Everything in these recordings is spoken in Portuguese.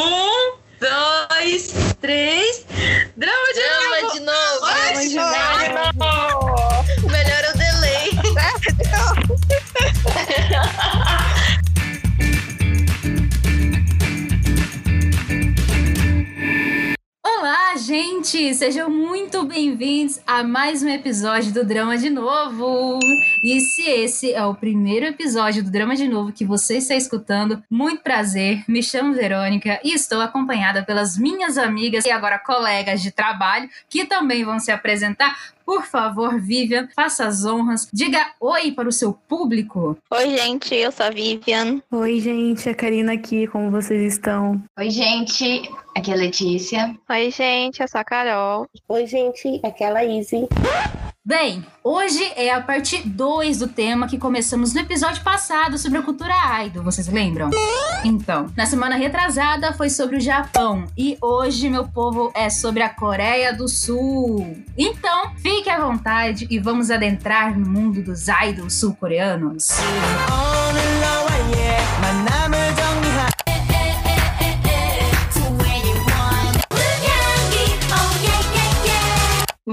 Um, dois, três. Sejam muito bem-vindos a mais um episódio do Drama de Novo. E se esse é o primeiro episódio do Drama de Novo que você está escutando, muito prazer. Me chamo Verônica e estou acompanhada pelas minhas amigas e agora colegas de trabalho que também vão se apresentar. Por favor, Vivian, faça as honras. Diga oi para o seu público. Oi, gente, eu sou a Vivian. Oi, gente, a Karina aqui, como vocês estão? Oi, gente, aqui é a Letícia. Oi, gente, eu sou a Carol. Oi, gente, aqui é a Laíse. Bem, hoje é a parte 2 do tema que começamos no episódio passado sobre a cultura idol, vocês lembram? Então, na semana retrasada foi sobre o Japão e hoje, meu povo, é sobre a Coreia do Sul. Então, fique à vontade e vamos adentrar no mundo dos idols sul-coreanos.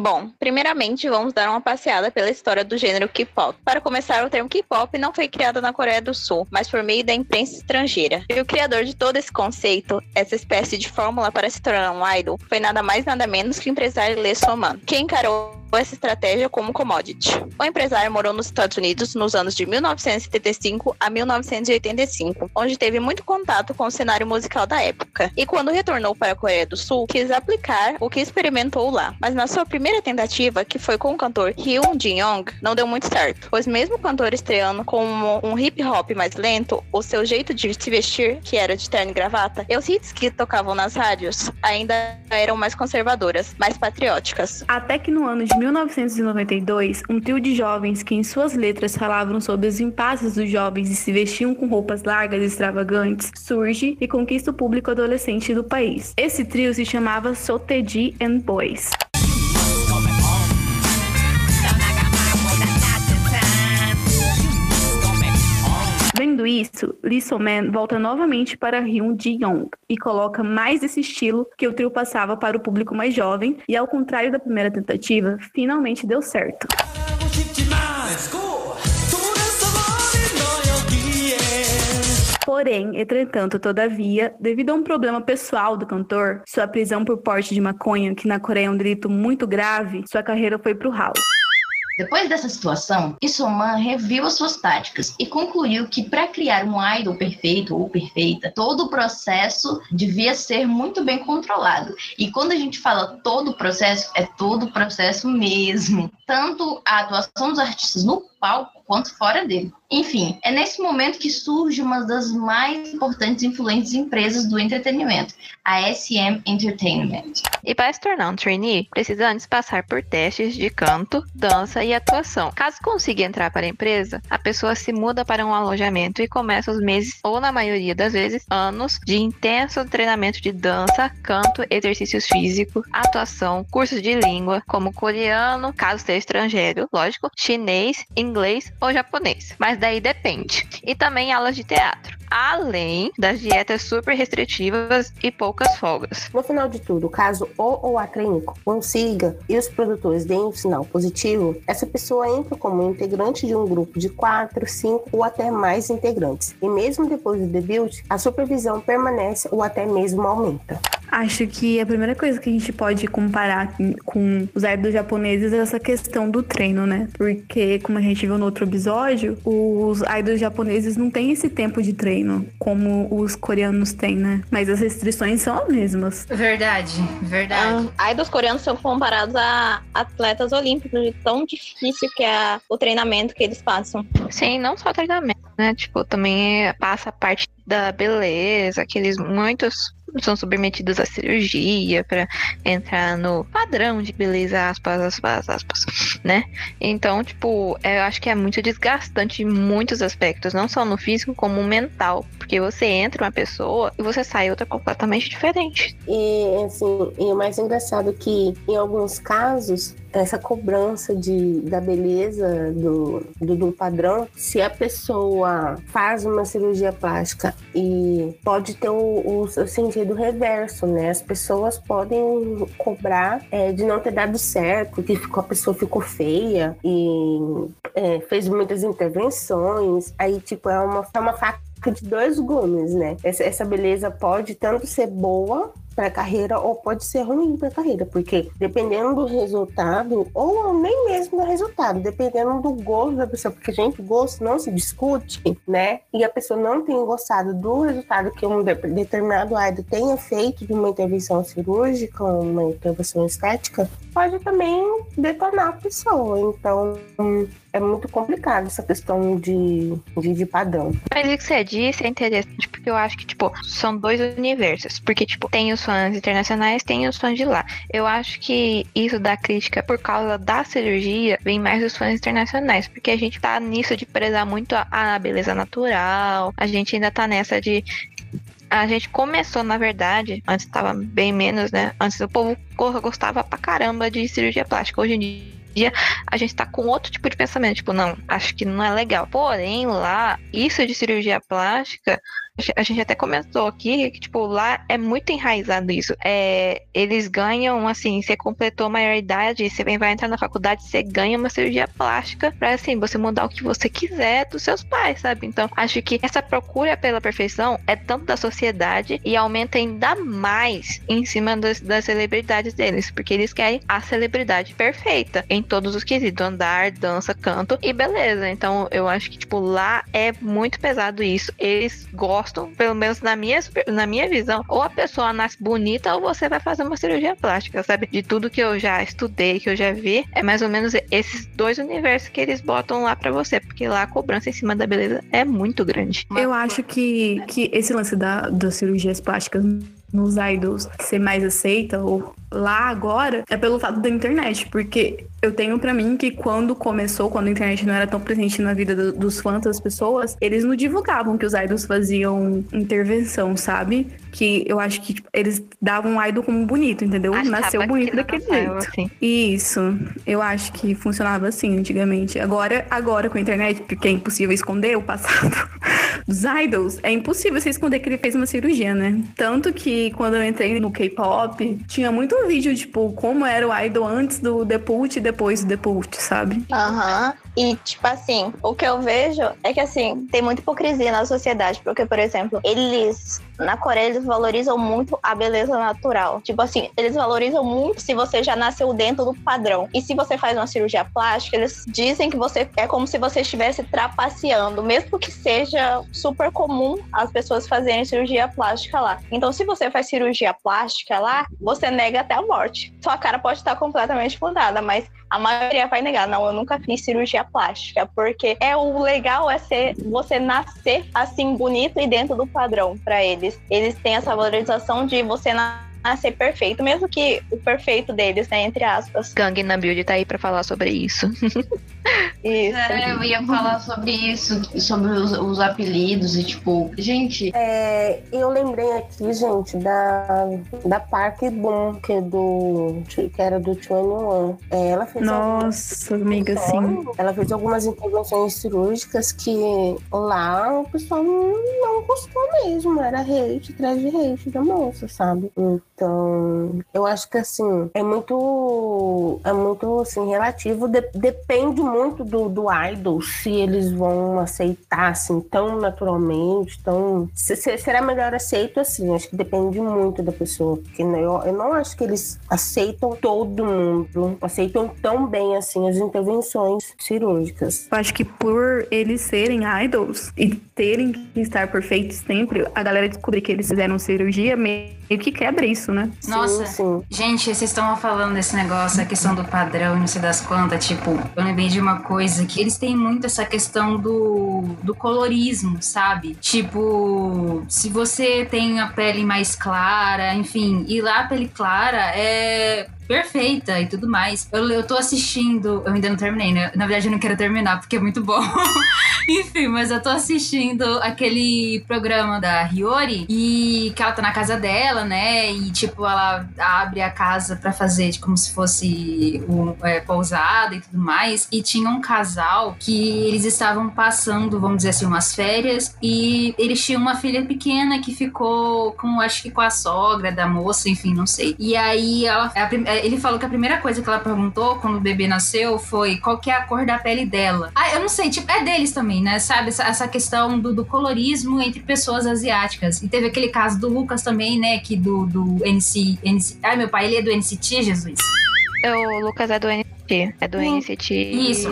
Bom, primeiramente vamos dar uma passeada pela história do gênero K-pop. Para começar, o termo K-pop não foi criado na Coreia do Sul, mas por meio da imprensa estrangeira. E o criador de todo esse conceito, essa espécie de fórmula para se tornar um idol, foi nada mais nada menos que o empresário Lee Soman, que encarou essa estratégia como commodity. O empresário morou nos Estados Unidos nos anos de 1975 a 1985, onde teve muito contato com o cenário musical da época. E quando retornou para a Coreia do Sul, quis aplicar o que experimentou lá. Mas na sua primeira tentativa, que foi com o cantor Hyun Jin-young, não deu muito certo, pois mesmo o cantor estreando com um hip hop mais lento, o seu jeito de se vestir, que era de terno e gravata, e os hits que tocavam nas rádios ainda eram mais conservadoras, mais patrióticas. Até que no ano de 1992, um trio de jovens que em suas letras falavam sobre os impasses dos jovens e se vestiam com roupas largas e extravagantes surge e conquista o público adolescente do país. Esse trio se chamava Soteji and Boys. Vendo isso, Lee So-man volta novamente para Hyun Ji-young e coloca mais esse estilo que o trio passava para o público mais jovem e, ao contrário da primeira tentativa, finalmente deu certo. Porém, entretanto, todavia, devido a um problema pessoal do cantor, sua prisão por porte de maconha, que na Coreia é um delito muito grave, sua carreira foi pro ralo. Depois dessa situação, Isoman reviu as suas táticas e concluiu que para criar um idol perfeito ou perfeita, todo o processo devia ser muito bem controlado. E quando a gente fala todo o processo, é todo o processo mesmo. Tanto a atuação dos artistas no palco quanto fora dele. Enfim, é nesse momento que surge uma das mais importantes e influentes empresas do entretenimento, a SM Entertainment. E para se tornar um trainee, precisa antes passar por testes de canto, dança e atuação. Caso consiga entrar para a empresa, a pessoa se muda para um alojamento e começa os meses, ou na maioria das vezes, anos, de intenso treinamento de dança, canto, exercícios físicos, atuação, cursos de língua, como coreano, caso seja estrangeiro, lógico, chinês, inglês ou japonês. Mas daí depende. E também aulas de teatro. Além das dietas super restritivas e poucas folgas. No final de tudo, caso o ou a trainee consiga e os produtores deem um sinal positivo, essa pessoa entra como integrante de um grupo de 4, 5 ou até mais integrantes. E mesmo depois do debut, a supervisão permanece ou até mesmo aumenta. Acho que a primeira coisa que a gente pode comparar com os idols japoneses é essa questão do treino, né? Porque, como a gente viu no outro episódio, os idols japoneses não têm esse tempo de treino como os coreanos têm, né? Mas as restrições são as mesmas. Verdade, verdade. Ah, idols coreanos são comparados a atletas olímpicos, de tão difícil que é o treinamento que eles passam. Sim, não só treinamento, né? Tipo, também passa a parte da beleza, que eles muitos são submetidos à cirurgia para entrar no padrão de beleza, aspas, aspas, aspas, né? Então, tipo, eu acho que é muito desgastante em muitos aspectos, não só no físico, como mental, porque você entra uma pessoa e você sai outra completamente diferente. E, assim, e o mais engraçado é que, em alguns casos, essa cobrança de, da beleza do, do, do padrão, se a pessoa faz uma cirurgia plástica e pode ter o, o, sentido reverso, né? As pessoas podem cobrar é, de não ter dado certo, que ficou, a pessoa ficou feia e é, fez muitas intervenções. Aí, tipo, é uma, é uma faca de dois gumes, né? Essa, essa beleza pode tanto ser boa para a carreira ou pode ser ruim para a carreira, porque dependendo do resultado, ou nem mesmo do resultado, dependendo do gosto da pessoa, porque, gente, gosto não se discute, né? E a pessoa não tem gostado do resultado que um determinado área tenha feito de uma intervenção cirúrgica, uma intervenção estética, pode também detonar a pessoa. Então, é muito complicado essa questão de, de, de padrão. Mas o que você disse é interessante, porque eu acho que, tipo, são dois universos. Porque, tipo, tem os fãs internacionais, tem os fãs de lá. Eu acho que isso da crítica por causa da cirurgia vem mais dos fãs internacionais, porque a gente tá nisso de prezar muito a, a beleza natural, a gente ainda tá nessa de a gente começou, na verdade, antes estava bem menos, né? Antes o povo gostava pra caramba de cirurgia plástica. Hoje em dia a gente tá com outro tipo de pensamento, tipo, não, acho que não é legal. Porém, lá, isso de cirurgia plástica a gente até comentou aqui que, tipo, lá é muito enraizado isso. É, eles ganham, assim, você completou a maioridade, você vai entrar na faculdade, você ganha uma cirurgia plástica pra, assim, você mudar o que você quiser dos seus pais, sabe? Então, acho que essa procura pela perfeição é tanto da sociedade e aumenta ainda mais em cima das, das celebridades deles, porque eles querem a celebridade perfeita em todos os quesitos, andar, dança, canto e beleza. Então, eu acho que, tipo, lá é muito pesado isso. Eles gostam gostam, pelo menos na minha, na minha visão, ou a pessoa nasce bonita ou você vai fazer uma cirurgia plástica, sabe? De tudo que eu já estudei, que eu já vi, é mais ou menos esses dois universos que eles botam lá para você, porque lá a cobrança em cima da beleza é muito grande. Eu acho que, que esse lance da, das cirurgias plásticas nos idols ser mais aceita ou lá agora é pelo fato da internet, porque eu tenho para mim que quando começou, quando a internet não era tão presente na vida do, dos fãs das pessoas, eles não divulgavam que os idols faziam intervenção, sabe? Que eu acho que tipo, eles davam o idol como bonito, entendeu? Nasceu bonito daquele jeito. Assim. Isso. Eu acho que funcionava assim antigamente. Agora, agora com a internet, porque é impossível esconder o passado dos idols, é impossível você esconder que ele fez uma cirurgia, né? Tanto que quando eu entrei no K-pop, tinha muito vídeo, tipo, como era o idol antes do debut e depois do debut, sabe? Aham. Uhum. E, tipo assim, o que eu vejo é que, assim, tem muita hipocrisia na sociedade. Porque, por exemplo, eles, na Coreia, eles valorizam muito a beleza natural. Tipo assim, eles valorizam muito se você já nasceu dentro do padrão. E se você faz uma cirurgia plástica, eles dizem que você é como se você estivesse trapaceando, mesmo que seja super comum as pessoas fazerem cirurgia plástica lá. Então, se você faz cirurgia plástica lá, você nega até a morte. Sua cara pode estar completamente mudada, mas a maioria vai negar. Não, eu nunca fiz cirurgia plástica, porque é o legal é ser você nascer assim bonito e dentro do padrão para eles. Eles têm essa valorização de você nascer perfeito, mesmo que o perfeito deles, né, entre aspas. Gang na build tá aí para falar sobre isso. Isso. É, eu ia falar sobre isso, sobre os, os apelidos e tipo, gente. É, eu lembrei aqui, gente, da, da Park Boom, que é do. que era do 21. É, ela fez Nossa, amiga, sim. Ela fez algumas intervenções cirúrgicas que lá o pessoal não gostou mesmo. Era hate atrás de hate da moça, sabe? Então, eu acho que assim, é muito. É muito assim, relativo, de, depende muito do, do idol, se eles vão aceitar assim tão naturalmente, tão. Se, se, será melhor aceito assim? Acho que depende muito da pessoa. Porque eu, eu não acho que eles aceitam todo mundo, aceitam tão bem assim as intervenções cirúrgicas. Eu acho que por eles serem idols e terem que estar perfeitos sempre, a galera descobrir que eles fizeram cirurgia meio que quebra isso, né? Nossa, sim, sim. gente, vocês estão falando desse negócio, a questão do padrão, não sei das quantas, tipo, eu lembrei de uma coisa que eles têm muito essa questão do, do colorismo, sabe? Tipo, se você tem a pele mais clara, enfim, e lá a pele clara é perfeita e tudo mais. Eu, eu tô assistindo, eu ainda não terminei, né? Na verdade, eu não quero terminar porque é muito bom. Enfim, mas eu tô assistindo aquele programa da Hiyori e que ela tá na casa dela, né? E tipo, ela abre a casa para fazer tipo, como se fosse um, é, pousada e tudo mais. E tinha um casal que eles estavam passando, vamos dizer assim, umas férias e eles tinham uma filha pequena que ficou com, acho que com a sogra da moça, enfim, não sei. E aí ela, ele falou que a primeira coisa que ela perguntou quando o bebê nasceu foi qual que é a cor da pele dela. Ah, eu não sei, tipo, é deles também né? Sabe? Essa, essa questão do, do, colorismo entre pessoas asiáticas. E teve aquele caso do Lucas também, né? Que do, do NC, NC. Ai, meu pai, ele é do NCT, Jesus. É, o Lucas é do NCT. É do hum, NCT. Isso.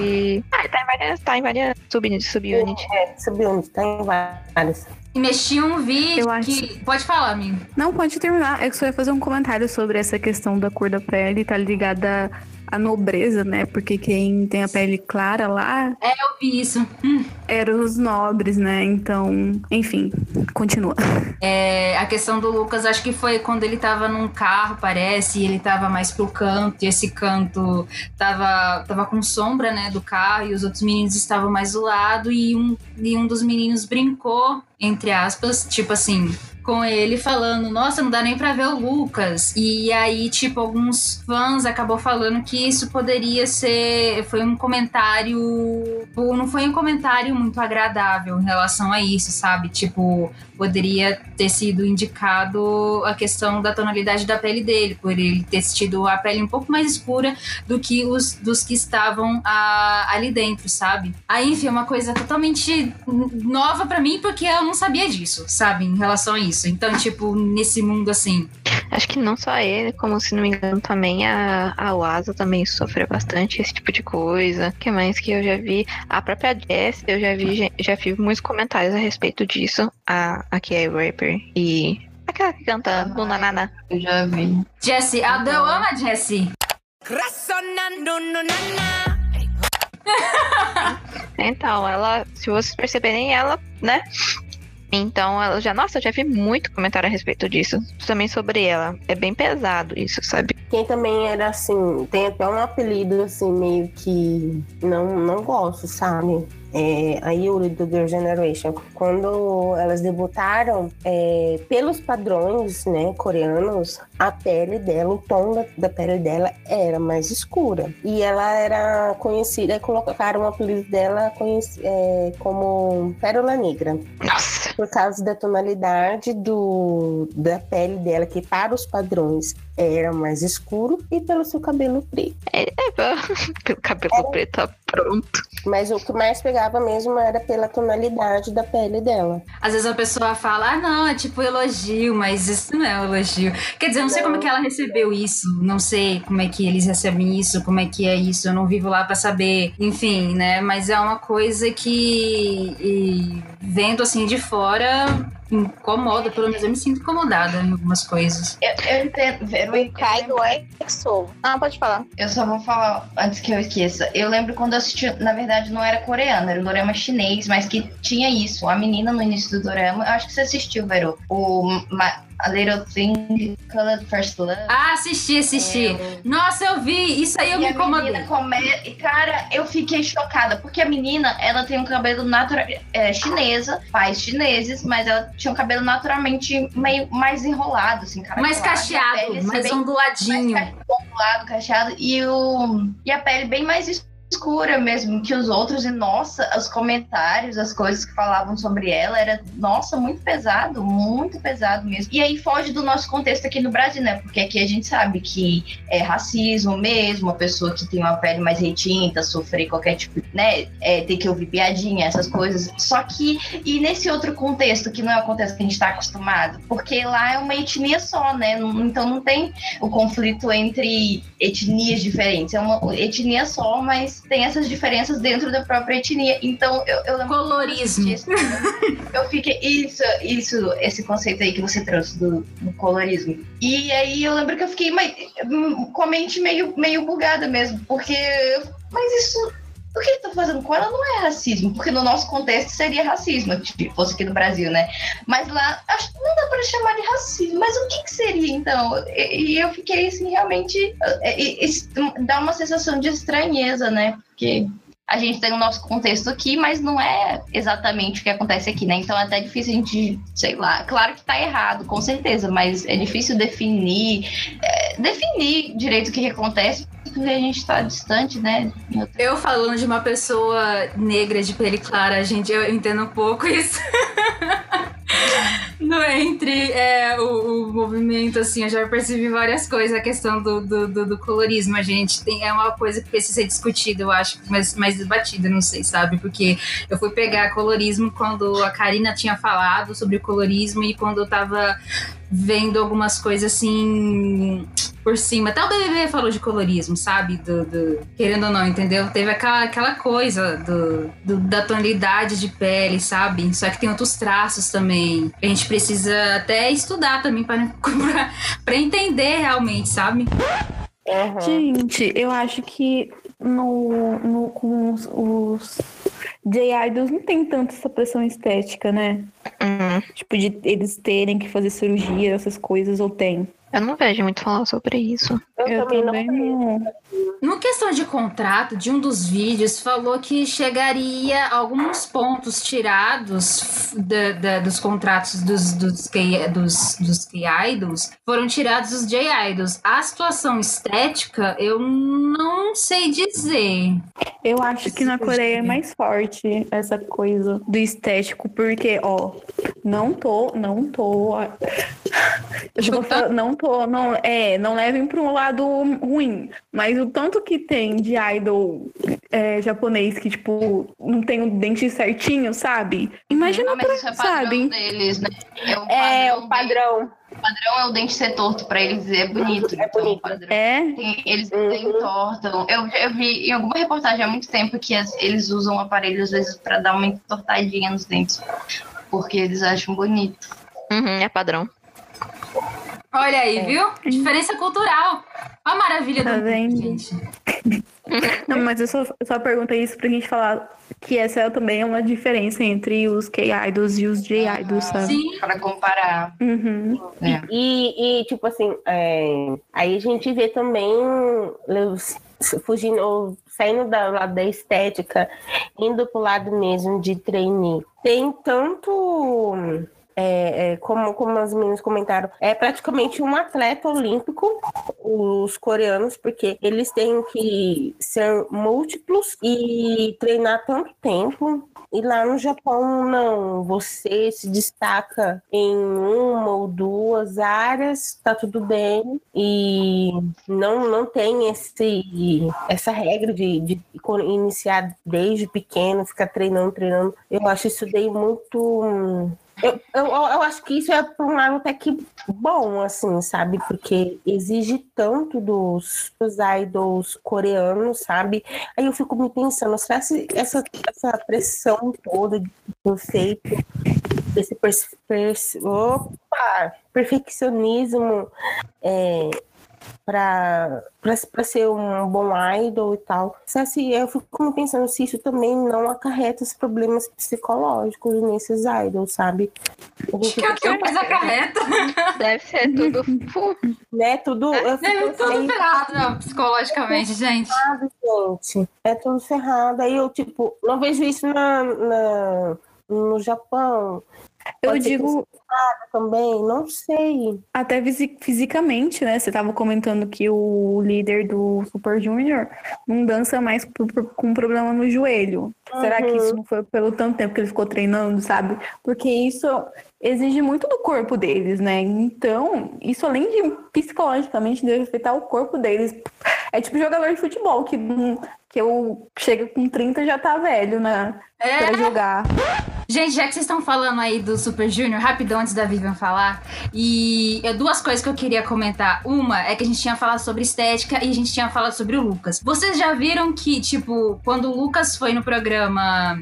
Ah, tá em várias, tá em várias subunits, subunit. É, subunit, tá em várias. E mexi um vídeo acho... que. Pode falar, amigo. Não, pode terminar. É que só ia fazer um comentário sobre essa questão da cor da pele, tá ligada a nobreza, né? Porque quem tem a pele clara lá. É, eu vi isso. Hum. Eram os nobres, né? Então, enfim, continua. É, a questão do Lucas, acho que foi quando ele tava num carro, parece, e ele tava mais pro canto, e esse canto tava, tava com sombra, né, do carro, e os outros meninos estavam mais do lado, e um, e um dos meninos brincou, entre aspas, tipo assim, com ele falando, nossa, não dá nem pra ver o Lucas. E aí, tipo, alguns fãs acabou falando que isso poderia ser. Foi um comentário. Não foi um comentário muito agradável em relação a isso, sabe? Tipo, poderia ter sido indicado a questão da tonalidade da pele dele, por ele ter tido a pele um pouco mais escura do que os dos que estavam a, ali dentro, sabe? Aí, enfim, é uma coisa totalmente nova para mim, porque eu não sabia disso, sabe? Em relação a isso isso. Então, tipo, nesse mundo assim. Acho que não só ele, como se não me engano, também a, a Wasa também sofreu bastante esse tipo de coisa. O que mais que eu já vi? A própria Jess, eu já vi, já vi muitos comentários a respeito disso. A, a Kia Rapper e aquela que canta ah, no Nanana. Eu já vi. Jessie, a eu amo a Jessie. então, ela, se vocês perceberem, ela, né, então ela já, nossa, eu já vi muito comentário a respeito disso. Também sobre ela. É bem pesado isso, sabe? Quem também era assim, tem até um apelido assim, meio que não, não gosto, sabe? é, a Yuri do Girl Generation, quando elas debutaram, é, pelos padrões né, coreanos, a pele dela, o tom da, da, pele dela era mais escura. E ela era conhecida, colocaram o apelido dela é, como Pérola Negra. Nossa. Por causa da tonalidade do, da pele dela, que para os padrões era mais escuro, e pelo seu cabelo preto. É, é pelo cabelo era... preto, tá pronto. Mas o que mais pegava mesmo era pela tonalidade da pele dela. Às vezes a pessoa fala, ah, não, é tipo elogio, mas isso não é um elogio. Quer dizer, não, sei como é que ela recebeu isso, não sei como é que eles recebem isso, como é que é isso, eu não vivo lá para saber, enfim, né? Mas é uma coisa que, e, vendo assim de fora, incomoda, pelo menos eu me sinto incomodada em algumas coisas. Eu, eu entendo. Kaido é Exo. Ah, pode falar. Eu só vou falar antes que eu esqueça. Eu lembro quando eu assisti, na verdade não era coreano, era um dorama chinês, mas que tinha isso. A menina no início do dorama, eu acho que você assistiu, Vero. O a Little Thing Colored First Love. Ah, assisti, assisti. É. Nossa, eu vi. Isso aí eu e me incomodei. Come... Cara, eu fiquei chocada, porque a menina, ela tem um cabelo natural é, chinesa, pais chineses, mas ela tinha um cabelo naturalmente meio mais enrolado, assim, cara. Mais cacheado, mais onduladinho. Mais ondulado, cacheado. E, o... e a pele bem mais escura mesmo que os outros e nossa, os comentários, as coisas que falavam sobre ela era nossa, muito pesado, muito pesado mesmo. E aí foge do nosso contexto aqui no Brasil, né? Porque aqui a gente sabe que é racismo mesmo, a pessoa que tem uma pele mais retinta, sofrer qualquer tipo, né, é, ter que ouvir piadinha, essas coisas. Só que e nesse outro contexto que não é o contexto que a gente está acostumado, porque lá é uma etnia só, né? Então não tem o conflito entre etnias diferentes, é uma etnia só, mas tem essas diferenças dentro da própria etnia. Então, eu, eu lembro. Colorismo. Disso, eu fiquei. Isso, isso, esse conceito aí que você trouxe do, do colorismo. E aí eu lembro que eu fiquei mais, com a mente meio, meio bugada mesmo, porque. Mas isso o que ele tá fazendo com ela não é racismo, porque no nosso contexto seria racismo, se fosse aqui no Brasil, né? Mas lá, acho que não dá pra chamar de racismo, mas o que, que seria então? E, e eu fiquei assim, realmente. é, é, isso dá uma sensação de estranheza, né? Porque a gente tem o nosso contexto aqui, mas não é exatamente o que acontece aqui, né? Então é até difícil a gente, sei lá, claro que tá errado, com certeza, mas é difícil definir, é, definir direito o que, que acontece, porque a gente tá distante, né? Eu falando de uma pessoa negra de pele clara, gente, eu entendo um pouco isso. No entre é, o, o movimento, assim, eu já percebi várias coisas. A questão do, do, do, do colorismo, a gente tem, é uma coisa que precisa ser discutida, eu acho, mas mais debatida, não sei, sabe? Porque eu fui pegar colorismo quando a Karina tinha falado sobre o colorismo e quando eu tava vendo algumas coisas assim por cima. Até o BBB falou de colorismo, sabe? Do, do- querendo ou não, entendeu? Teve aquela, aquela coisa do, do- da tonalidade de pele, sabe? Só que tem outros traços também. A gente precisa até estudar também para para entender realmente, sabe? Aham. Gente, eu acho que no, no, com os, os J-Idols não tem tanto essa pressão estética, né? Hum, Tipo, de eles terem que fazer cirurgia, essas coisas, ou tem. Eu não vejo muito falar sobre isso. Eu, Eu também, também não. não. No questão de contrato, de um dos vídeos, falou que chegaria alguns pontos tirados da- da- dos contratos dos, dos, K, dos, dos K-Idols, foram tirados dos J-Idols. A situação estética, eu não sei dizer. Eu acho que na Coreia é mais forte essa coisa do estético, porque, ó, não tô, não tô. Não tô, não, é, não levem para um lado ruim, mas o tanto que tem de idol é, japonês que, tipo, não tem o dente certinho, sabe? Imagina, Não, mas pra, isso é padrão sabe? deles, né? É o É, padrão o padrão. deles. O padrão é o dente ser torto pra eles, é bonito. É então, bonito. o padrão- É, Tem- eles Uhum. entortam. Eu, eu vi em alguma reportagem há muito tempo que as- eles usam aparelho às vezes pra dar uma entortadinha nos dentes. Porque eles acham bonito. Uhum, é padrão. Olha aí, viu? Diferença cultural. Olha a maravilha Tá do mundo, vendo? gente. não, mas eu só, só perguntei isso pra gente falar que essa também é uma diferença entre os K-Idols e os J-Idols, sabe? Sim. Pra comparar. Uhum. É. E, e, tipo assim, é, aí a gente vê também os- fugindo, ou saindo da, lado da estética, indo pro lado mesmo de trainee. Tem tanto. É, é, como, como as meninas comentaram, é praticamente um atleta olímpico, os coreanos, porque eles têm que ser múltiplos e treinar tanto tempo. E lá no Japão, não. Você se destaca em uma ou duas áreas, tá tudo bem. E não, não tem esse, essa regra de, de iniciar desde pequeno, ficar treinando, treinando. Eu acho isso daí muito. Eu, eu, eu acho que isso é, por um lado, até que bom, assim, sabe? Porque exige tanto dos, dos idols coreanos, sabe? Aí eu fico me pensando, será que essa, essa pressão toda de perfeito, esse pers, pers- opa, perfeccionismo é, para ser um bom idol e tal. Se, se, eu fico pensando se isso também não acarreta os problemas psicológicos nesses idols, sabe? Gente Que é o que mais acarreta. Deve ser tudo. Né, tudo, eu fico É tudo assim, ferrado não, psicologicamente, gente. ferrado, gente. É tudo ferrado. Aí eu, tipo, não vejo isso na, na- no Japão. Eu Pode digo Também, não sei. até fisi- fisicamente, né? Você tava comentando que o líder do Super Junior não dança mais com problema no joelho. Será que Uhum. isso não foi pelo tanto tempo que ele ficou treinando, sabe? Porque isso exige muito do corpo deles, né? Então, isso além de psicologicamente deve afetar o corpo deles. É tipo jogador de futebol que, que eu chega com 30 e já tá velho, né? É. Pra jogar. Gente, já que vocês estão falando aí do Super Junior, rapidão antes da Vivian falar, e é duas coisas que eu queria comentar. Uma é que a gente tinha falado sobre estética e a gente tinha falado sobre o Lucas. Vocês já viram que, tipo, quando o Lucas foi no programa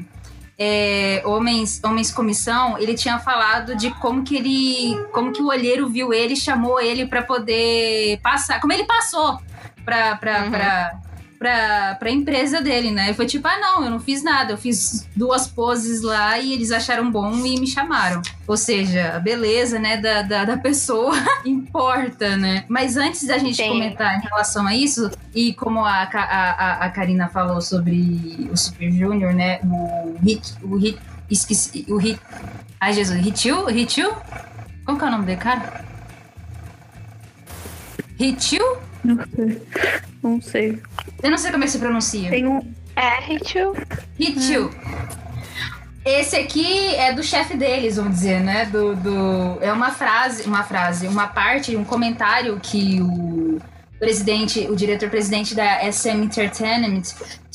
é, Homens, Homens Comissão, ele tinha falado de como que ele. como que o olheiro viu ele chamou ele pra poder passar. Como ele passou pra. pra, Uhum. pra pra, pra empresa dele, né? E foi tipo, ah, não, eu não fiz nada, eu fiz duas poses lá e eles acharam bom e me chamaram. Ou seja, a beleza, né, da, da, da pessoa importa, né? Mas antes da gente Sim. comentar em relação a isso, e como a, a, a, a Karina falou sobre o Super Junior, né? O Hit. O Hit. Esqueci. O Hit. Ai, Jesus. Hitiu? Hitiu? Como que é o nome dele, cara? Hitiu? Não sei. Não sei. Eu não sei como é que se pronuncia. Tem um. É, Ritu. Hitiu. Esse aqui é do chefe deles, vamos dizer, né? Do, do, é uma frase, uma frase, uma parte, um comentário que o presidente, o diretor-presidente da SM Entertainment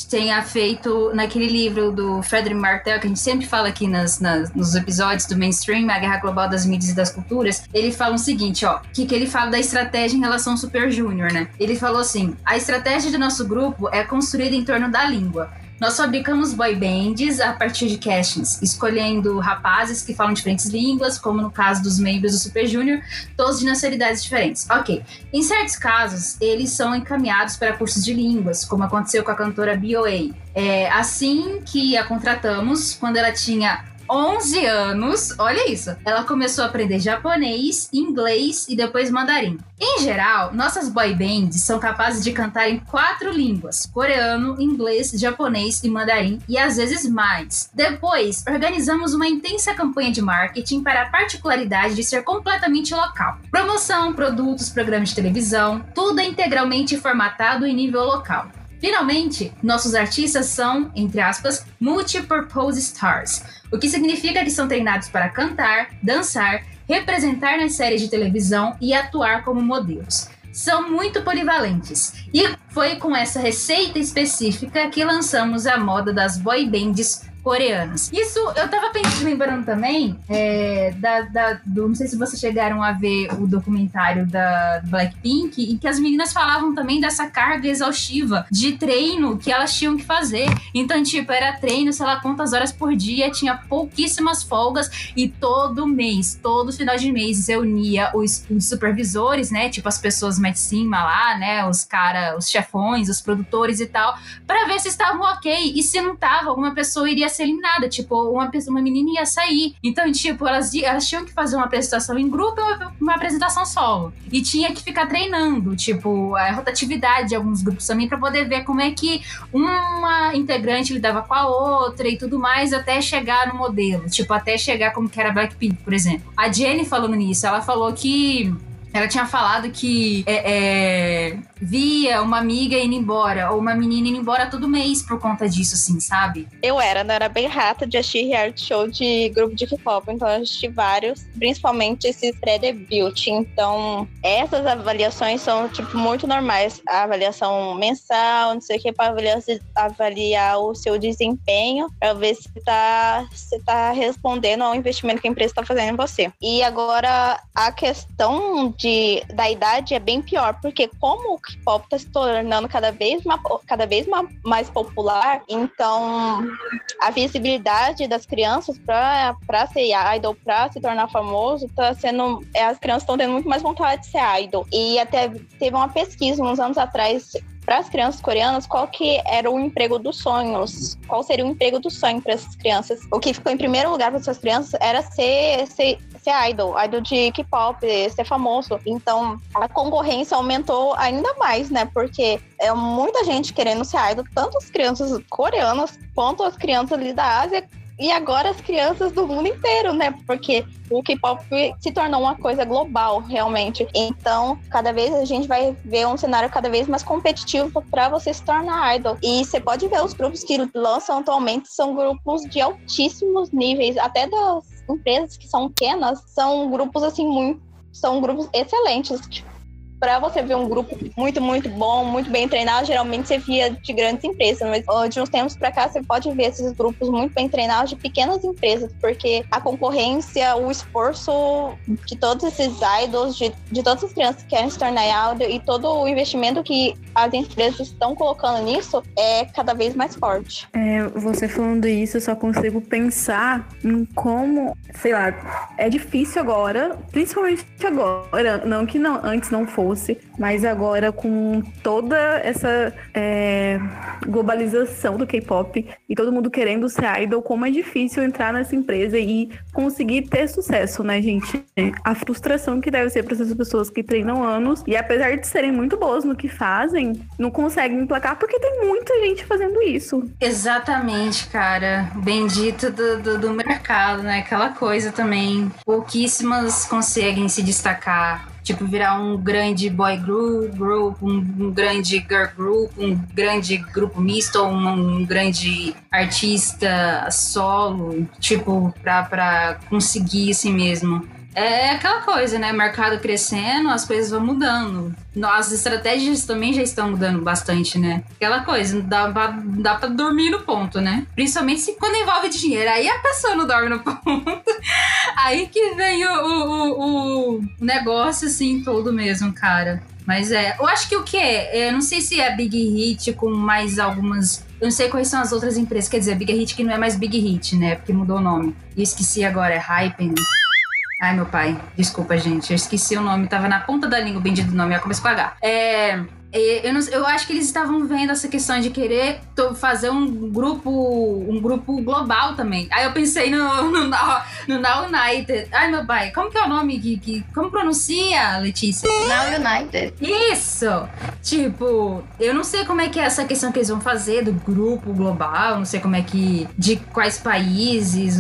tenha feito naquele livro do Frederick Martel, que a gente sempre fala aqui nas, nas- nos episódios do Mainstream, a Guerra Global das Mídias e das Culturas, ele fala o seguinte, ó, que, que ele fala da estratégia em relação ao Super Junior, né? Ele falou assim, a estratégia do nosso grupo é construída em torno da língua. Nós fabricamos boy bands a partir de castings, escolhendo rapazes que falam diferentes línguas, como no caso dos membros do Super Junior, todos de nacionalidades diferentes. Ok. Em certos casos, eles são encaminhados para cursos de línguas, como aconteceu com a cantora BOA. É, assim que a contratamos, quando ela tinha 11 anos, olha isso, ela começou a aprender japonês, inglês e depois mandarim. Em geral, nossas boy bands são capazes de cantar em quatro línguas: coreano, inglês, japonês e mandarim, e às vezes mais. Depois, organizamos uma intensa campanha de marketing para a particularidade de ser completamente local. Promoção, produtos, programas de televisão, tudo é integralmente formatado em nível local. Finalmente, nossos artistas são, entre aspas, multipurpose stars, o que significa que são treinados para cantar, dançar, representar nas séries de televisão e atuar como modelos. São muito polivalentes. E foi com essa receita específica que lançamos a moda das boy bands coreanas. Isso eu tava pensando, lembrando também é, da, da- do. Não sei se vocês chegaram a ver o documentário da Blackpink, em que as meninas falavam também dessa carga exaustiva de treino que elas tinham que fazer. Então, tipo, era treino, sei lá quantas horas por dia, tinha pouquíssimas folgas e todo mês, todo final de mês, reunia os, os supervisores, né? Tipo, as pessoas mais de cima lá, né? Os cara, os chefões, os produtores e tal, para ver se estavam ok. E se não tava, alguma pessoa iria ser eliminada. Tipo, uma, pessoa, uma menina ia sair. Então, tipo, elas, elas tinham que fazer uma apresentação em grupo e uma, uma apresentação solo. E tinha que ficar treinando, tipo, a rotatividade de alguns grupos também, para poder ver como é que uma integrante lidava com a outra e tudo mais, até chegar no modelo. Tipo, até chegar como que era Blackpink, por exemplo. A Jenny falando nisso, ela falou que. Ela tinha falado que é, é, via uma amiga indo embora, ou uma menina indo embora todo mês por conta disso, assim, sabe? Eu era, né? Era bem rata de assistir reality show de grupo de K-pop, então eu assisti vários, principalmente esses pré-debut. Então, essas avaliações são, tipo, muito normais. A avaliação mensal, não sei o que, para avaliar, avaliar o seu desempenho, para ver se tá, se tá respondendo ao investimento que a empresa está fazendo em você. E agora, a questão de, da idade é bem pior, porque como o K-pop está se tornando cada vez, ma- cada vez ma- mais popular, então a visibilidade das crianças para ser idol, para se tornar famoso, tá sendo. é, As crianças estão tendo muito mais vontade de ser idol. E até teve uma pesquisa uns anos atrás para as crianças coreanas qual que era o emprego dos sonhos, qual seria o emprego do sonho para essas crianças. O que ficou em primeiro lugar para essas crianças era ser, ser, ser idol, idol de K-pop, ser famoso. Então a concorrência aumentou ainda mais, né? Porque é muita gente querendo ser idol, tanto as crianças coreanas quanto as crianças ali da Ásia e agora as crianças do mundo inteiro, né? Porque o K-pop se tornou uma coisa global, realmente. Então, cada vez a gente vai ver um cenário cada vez mais competitivo para você se tornar idol. E você pode ver os grupos que lançam atualmente são grupos de altíssimos níveis, até das empresas que são pequenas, são grupos assim muito são grupos excelentes. Para você ver um grupo muito, muito bom, muito bem treinado, geralmente você via de grandes empresas, mas de uns tempos para cá você pode ver esses grupos muito bem treinados de pequenas empresas, porque a concorrência, o esforço de todos esses idols, de, de todas as crianças que querem se tornar idol e todo o investimento que as empresas estão colocando nisso é cada vez mais forte. É, você falando isso, eu só consigo pensar em como, sei lá, é difícil agora, principalmente agora, não que não, antes não fosse, trouxe, mas agora com toda essa é, globalização do K-pop e todo mundo querendo ser idol, como é difícil entrar nessa empresa e conseguir ter sucesso, né, gente? A frustração que deve ser para essas pessoas que treinam anos e apesar de serem muito boas no que fazem, não conseguem emplacar porque tem muita gente fazendo isso. Exatamente, cara. Bendito do, do, do mercado, né? Aquela coisa também. Pouquíssimas conseguem se destacar tipo, virar um grande boy group, um, grande girl group, um grande grupo misto, um, um grande artista solo, tipo, pra, pra conseguir assim mesmo. É aquela coisa, né? Mercado crescendo, as coisas vão mudando. As estratégias também já estão mudando bastante, né? Aquela coisa, dá pra, dá pra dormir no ponto, né? Principalmente se quando envolve dinheiro. Aí a pessoa não dorme no ponto. Aí que vem o, o, o negócio, assim, todo mesmo, cara. Mas é, eu acho que o que é? Eu não sei se é Big Hit com mais algumas. Eu não sei quais são as outras empresas. Quer dizer, Big Hit que não é mais Big Hit, né? Porque mudou o nome. E esqueci agora, é Hypen. Ai, meu pai. Desculpa, gente. Eu esqueci o nome. Tava na ponta da língua o bendito nome. Eu comecei a pagar. É. Eu, não, eu acho que eles estavam vendo essa questão de querer fazer um grupo um grupo global também. Aí eu pensei no, no, no Now United. Ai, meu pai, como que é o nome? Que, como pronuncia, Letícia? Now United. Isso! Tipo, eu não sei como é que é essa questão que eles vão fazer do grupo global, não sei como é que. de quais países,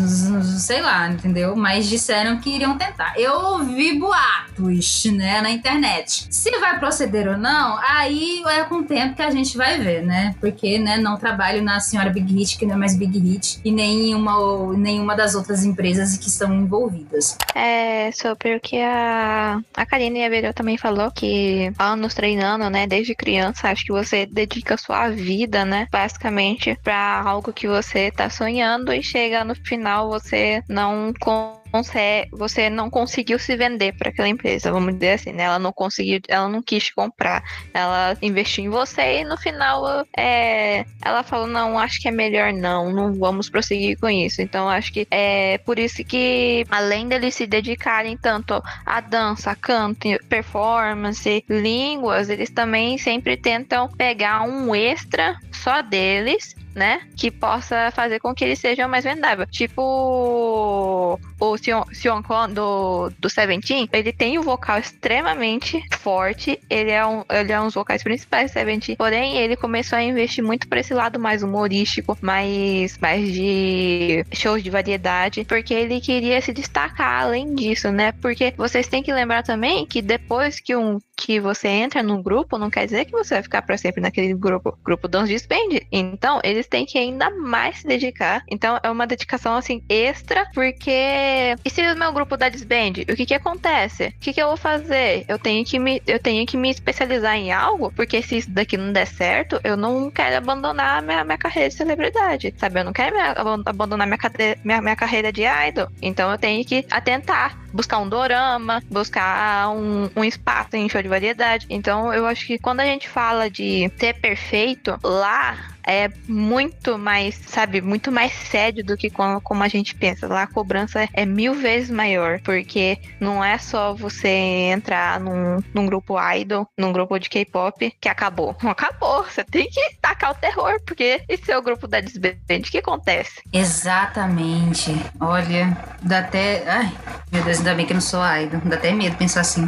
sei lá, entendeu? Mas disseram que iriam tentar. Eu ouvi boatos, né, na internet. Se vai proceder ou não, aí é com o tempo que a gente vai ver, né? Porque, né, não trabalho na senhora Big Hit, que não é mais Big Hit, e nenhuma, nenhuma das outras empresas que estão envolvidas. É sobre o que a, a Karine Avereu também falou, que anos treinando, né, desde criança, acho que você dedica sua vida, né, basicamente, para algo que você tá sonhando e chega no final você não consegue, você não conseguiu se vender para aquela empresa, vamos dizer assim, né? Ela não conseguiu, ela não quis comprar, ela investiu em você e no final é, ela falou não, acho que é melhor não, não vamos prosseguir com isso. Então acho que é por isso que além deles se dedicarem tanto a dança, canto, performance, línguas, eles também sempre tentam pegar um extra só deles né? Que possa fazer com que ele seja mais vendável. Tipo o Sion Kwon do, do Seventeen, ele tem um vocal extremamente forte. Ele é um, ele é um dos vocais principais do Seventeen. Porém, ele começou a investir muito por esse lado mais humorístico, mais, mais de shows de variedade, porque ele queria se destacar além disso, né? Porque vocês têm que lembrar também que depois que um que você entra num grupo, não quer dizer que você vai ficar para sempre naquele grupo. Grupo Dance Disband. Então, eles têm que ainda mais se dedicar. Então, é uma dedicação assim extra, porque e se o meu grupo dá disband, o que que acontece? O que que eu vou fazer? Eu tenho que me eu tenho que me especializar em algo, porque se isso daqui não der certo, eu não quero abandonar minha, minha carreira de celebridade, sabe? Eu não quero abandonar minha, minha, minha carreira de idol. Então, eu tenho que atentar, buscar um dorama, buscar um, um espaço em show de variedade. Então, eu acho que quando a gente fala de ser perfeito, lá é muito mais, sabe, muito mais sério do que como, como a gente pensa. Lá a cobrança é mil vezes maior, porque não é só você entrar num, num grupo idol, num grupo de K-pop, que acabou. Não acabou. Você tem que tacar o terror, porque esse é o grupo da Disband. O que acontece? Exatamente. Olha, dá até. Ai, meu Deus, ainda bem que eu não sou idol. Dá até medo pensar assim.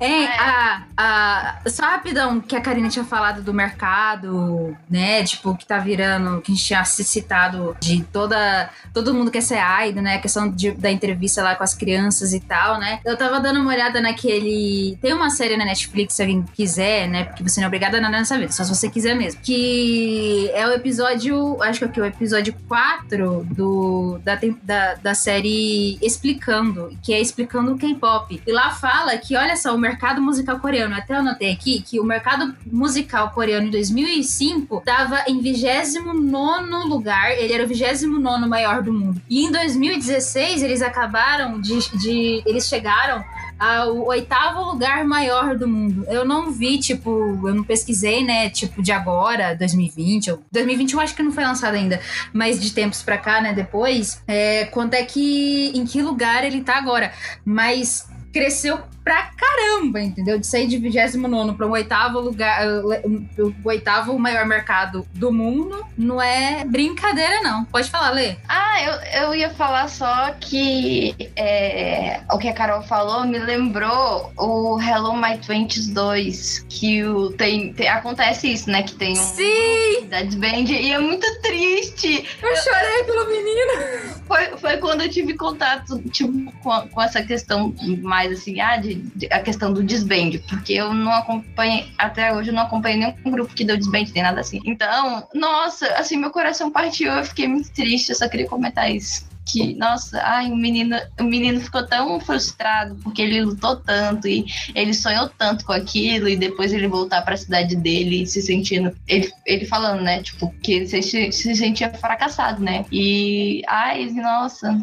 É, a, a, só rapidão, que a Karina tinha falado do mercado, né? Tipo, que tá virando, que a gente tinha citado de toda. Todo mundo quer ser idol, né? A questão de, da entrevista lá com as crianças e tal, né? Eu tava dando uma olhada naquele. Tem uma série na Netflix, se alguém quiser, né? Porque você não é obrigada a nada nessa vida, só se você quiser mesmo. Que é o episódio. Acho que é o, episódio 4 do, da, da, da série Explicando, que é explicando o K-pop. E lá fala que, olha só, o mercado musical coreano, até eu anotei aqui, que o mercado musical coreano em 2005 dava em 29 lugar, ele era o 29 maior do mundo. E em 2016 eles acabaram de. de eles chegaram ao oitavo lugar maior do mundo. Eu não vi, tipo, eu não pesquisei, né, tipo, de agora, 2020, ou 2021 acho que não foi lançado ainda, mas de tempos pra cá, né, depois, é, quanto é que, em que lugar ele tá agora. Mas cresceu pra caramba, entendeu? De sair de 29 para o oitavo lugar, o oitavo maior mercado do mundo, não é brincadeira, não. Pode falar, Lê. Ah, eu, eu ia falar só que é, o que a Carol falou me lembrou o Hello My Twenties 2, que o, tem, tem, acontece isso, né? Que tem um Sim! da Band e é muito triste. Eu chorei pelo menino. Foi, foi quando eu tive contato tipo, com, com essa questão mais assim, ah, de, a questão do desband, porque eu não acompanhei, até hoje eu não acompanhei nenhum grupo que deu desband, nem nada assim. Então, nossa, assim, meu coração partiu, eu fiquei muito triste, eu só queria comentar isso que, nossa, ai, o menino, o menino ficou tão frustrado porque ele lutou tanto e ele sonhou tanto com aquilo e depois ele voltar para a cidade dele se sentindo, ele, ele falando, né, tipo, que ele se, se sentia fracassado, né? E, ai, nossa,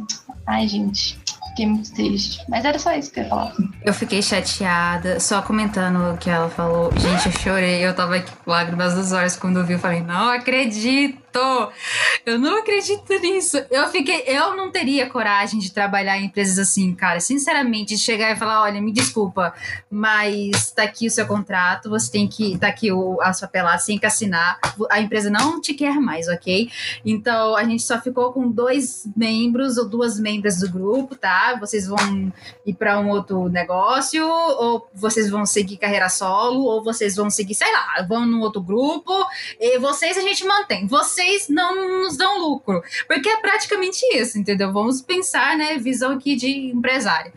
ai, gente, Fiquei muito triste. Mas era só isso que eu ia falar. Eu fiquei chateada, só comentando o que ela falou. Gente, eu chorei, eu tava aqui com lágrimas nos olhos quando eu vi. Eu falei, não acredito! Eu não acredito nisso. Eu fiquei, eu não teria coragem de trabalhar em empresas assim, cara. Sinceramente, de chegar e falar, olha, me desculpa, mas tá aqui o seu contrato, você tem que, tá aqui o, a sua pelada, você tem que assinar. A empresa não te quer mais, ok? Então, a gente só ficou com dois membros ou duas membros do grupo, tá? Vocês vão ir para um outro negócio, ou vocês vão seguir carreira solo, ou vocês vão seguir, sei lá, vão num outro grupo, e vocês a gente mantém. Você vocês não nos dão lucro. Porque é praticamente isso, entendeu? Vamos pensar, né? Visão aqui de empresário.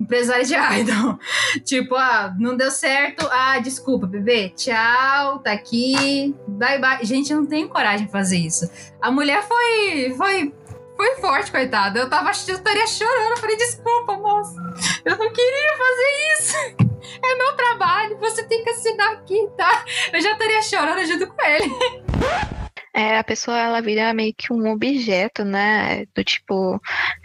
Empresário de idol. tipo, ah, não deu certo. Ah, desculpa, bebê. Tchau, tá aqui. Bye, bye. Gente, eu não tenho coragem de fazer isso. A mulher foi. foi foi forte, coitada. Eu tava eu estaria chorando. Eu falei, desculpa, moça. Eu não queria fazer isso. É meu trabalho. Você tem que assinar aqui, tá? Eu já estaria chorando junto com ele. é, a pessoa ela vira meio que um objeto, né? Do tipo,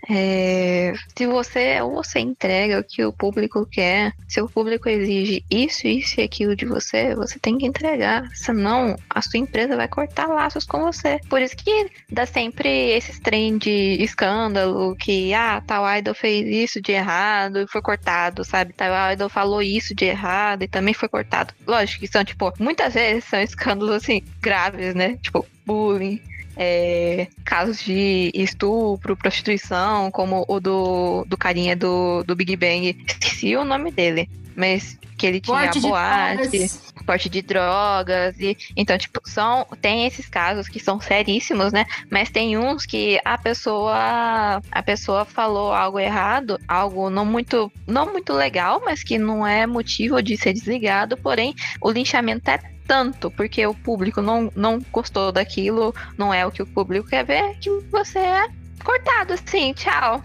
é, se você ou você entrega o que o público quer, se o público exige isso, isso e aquilo de você, você tem que entregar. Senão, a sua empresa vai cortar laços com você. Por isso que dá sempre esses trem de escândalo que, ah, tal idol fez isso de errado e foi cortado, sabe? Tal idol falou isso de errado e também foi cortado. Lógico que são, tipo, muitas vezes são escândalos, assim, graves, né? Tipo, bullying, é, casos de estupro, prostituição, como o do, do carinha do, do Big Bang. Esqueci o nome dele, mas que ele tinha porte boate, porte de drogas. E, então, tipo, são, tem esses casos que são seríssimos, né? Mas tem uns que a pessoa a pessoa falou algo errado, algo não muito, não muito legal, mas que não é motivo de ser desligado, porém o linchamento é tanto porque o público não, não gostou daquilo, não é o que o público quer ver, que você é cortado assim, tchau.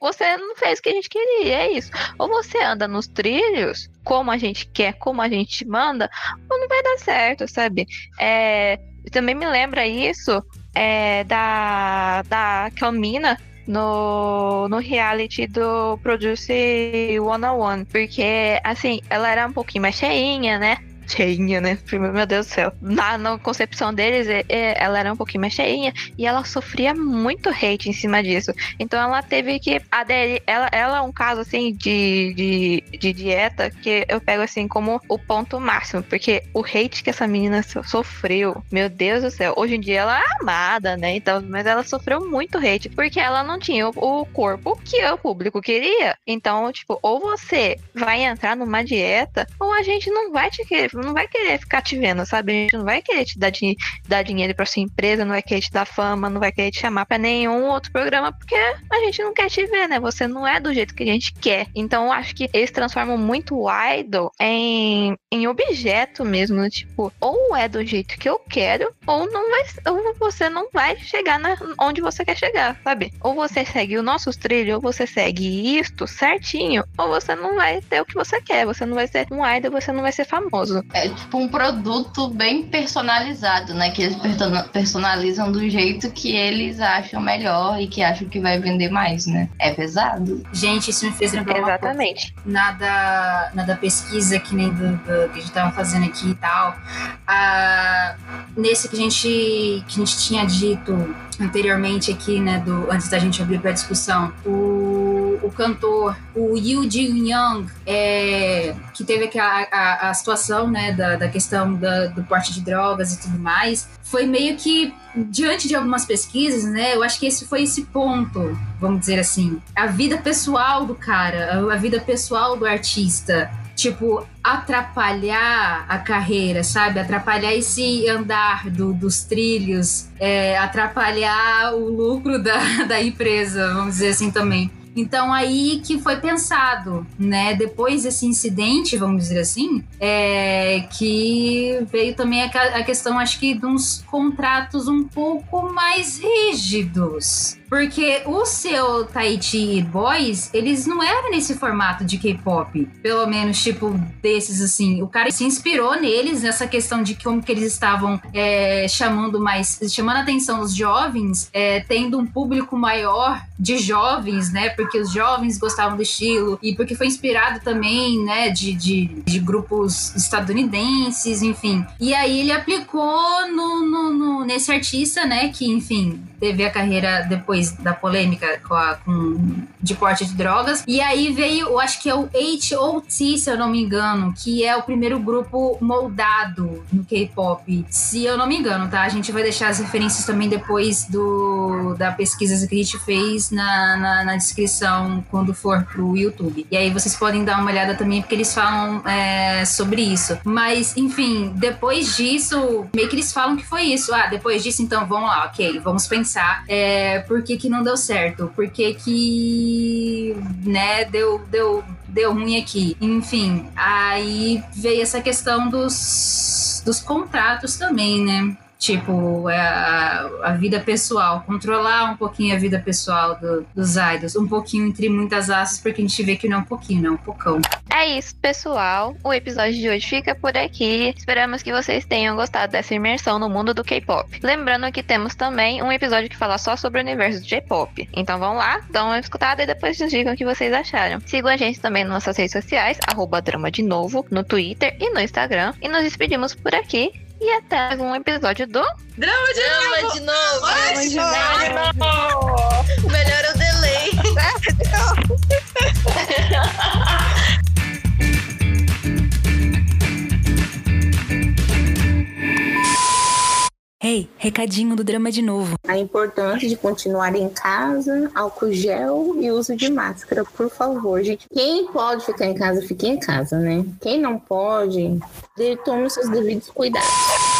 Você não fez o que a gente queria, é isso. Ou você anda nos trilhos, como a gente quer, como a gente manda, ou não vai dar certo, sabe? É, também me lembra isso é, da, da Camina no, no reality do Produce 101. Porque, assim, ela era um pouquinho mais cheinha, né? Cheinha, né? Meu Deus do céu. Na, na concepção deles, é, é, ela era um pouquinho mais cheinha e ela sofria muito hate em cima disso. Então ela teve que aderir. Ela, ela é um caso assim de, de, de dieta que eu pego assim como o ponto máximo, porque o hate que essa menina sofreu, meu Deus do céu. Hoje em dia ela é amada, né? Então, mas ela sofreu muito hate porque ela não tinha o, o corpo que o público queria. Então, tipo, ou você vai entrar numa dieta, ou a gente não vai te querer não vai querer ficar te vendo, sabe? A gente não vai querer te dar, di dar dinheiro pra sua empresa, não vai querer te dar fama, não vai querer te chamar pra nenhum outro programa, porque a gente não quer te ver, né? Você não é do jeito que a gente quer. Então, eu acho que eles transformam muito o idol em, em objeto mesmo, tipo, ou é do jeito que eu quero, ou não vai, ou você não vai chegar na, onde você quer chegar, sabe? Ou você segue os nossos trilhos, ou você segue isto certinho, ou você não vai ter o que você quer, você não vai ser um idol, você não vai ser famoso é tipo um produto bem personalizado, né? Que eles personalizam do jeito que eles acham melhor e que acham que vai vender mais, né? É pesado. Gente, isso me fez lembrar Exatamente. Nada, nada pesquisa que nem do, do, que a gente tava fazendo aqui e tal. Ah, nesse que a gente que a gente tinha dito anteriormente aqui, né, do antes da gente abrir para discussão, o o, cantor, o Yu Jin Young, é, que teve a, a, a situação né, da, da questão da, do porte de drogas e tudo mais, foi meio que diante de algumas pesquisas, né? Eu acho que esse foi esse ponto, vamos dizer assim, a vida pessoal do cara, a vida pessoal do artista tipo, atrapalhar a carreira, sabe? Atrapalhar esse andar do, dos trilhos, é, atrapalhar o lucro da, da empresa, vamos dizer assim também. Então aí que foi pensado, né? Depois desse incidente, vamos dizer assim, é, que veio também a, a questão, acho que, de uns contratos um pouco mais rígidos. Porque o seu Tahiti Boys, eles não eram nesse formato de K-pop. Pelo menos, tipo, desses assim. O cara se inspirou neles, nessa questão de como que eles estavam é, chamando mais. chamando a atenção dos jovens, é, tendo um público maior de jovens, né? Porque os jovens gostavam do estilo. E porque foi inspirado também, né, de, de, de grupos estadunidenses, enfim. E aí ele aplicou no, no, no, nesse artista, né? Que, enfim, teve a carreira depois da polêmica com, a, com de porte de drogas. E aí veio, eu acho que é o H.O.T., se eu não me engano, que é o primeiro grupo moldado no K-pop. Se eu não me engano, tá? A gente vai deixar as referências também depois do, da pesquisa que a gente fez na, na, na descrição quando for pro YouTube. E aí vocês podem dar uma olhada também, porque eles falam é, sobre isso. Mas, enfim, depois disso, meio que eles falam que foi isso. Ah, depois disso, então vamos lá, ok, vamos pensar pensar é, por que, que não deu certo, por que, que né, deu, deu, deu ruim aqui. Enfim, aí veio essa questão dos, dos contratos também, né? Tipo, é a, a, vida pessoal, controlar um pouquinho a vida pessoal do, dos idols, um pouquinho entre muitas asas, porque a gente vê que não é um pouquinho, não é um pocão. É isso, pessoal. O episódio de hoje fica por aqui. Esperamos que vocês tenham gostado dessa imersão no mundo do K-pop. Lembrando que temos também um episódio que fala só sobre o universo do J-pop. Então vão lá, dão uma escutada e depois nos digam o que vocês acharam. Sigam a gente também nas nossas redes sociais, arroba drama de novo, no Twitter e no Instagram. E nos despedimos por aqui. E até mais um episódio do Drama de Drama novo! de novo! Drama de novo! Melhor é o delay. Hey, recadinho do drama de novo. A importância de continuar em casa, álcool gel e uso de máscara, por favor, gente. Quem pode ficar em casa, fique em casa, né? Quem não pode, tome seus devidos cuidados.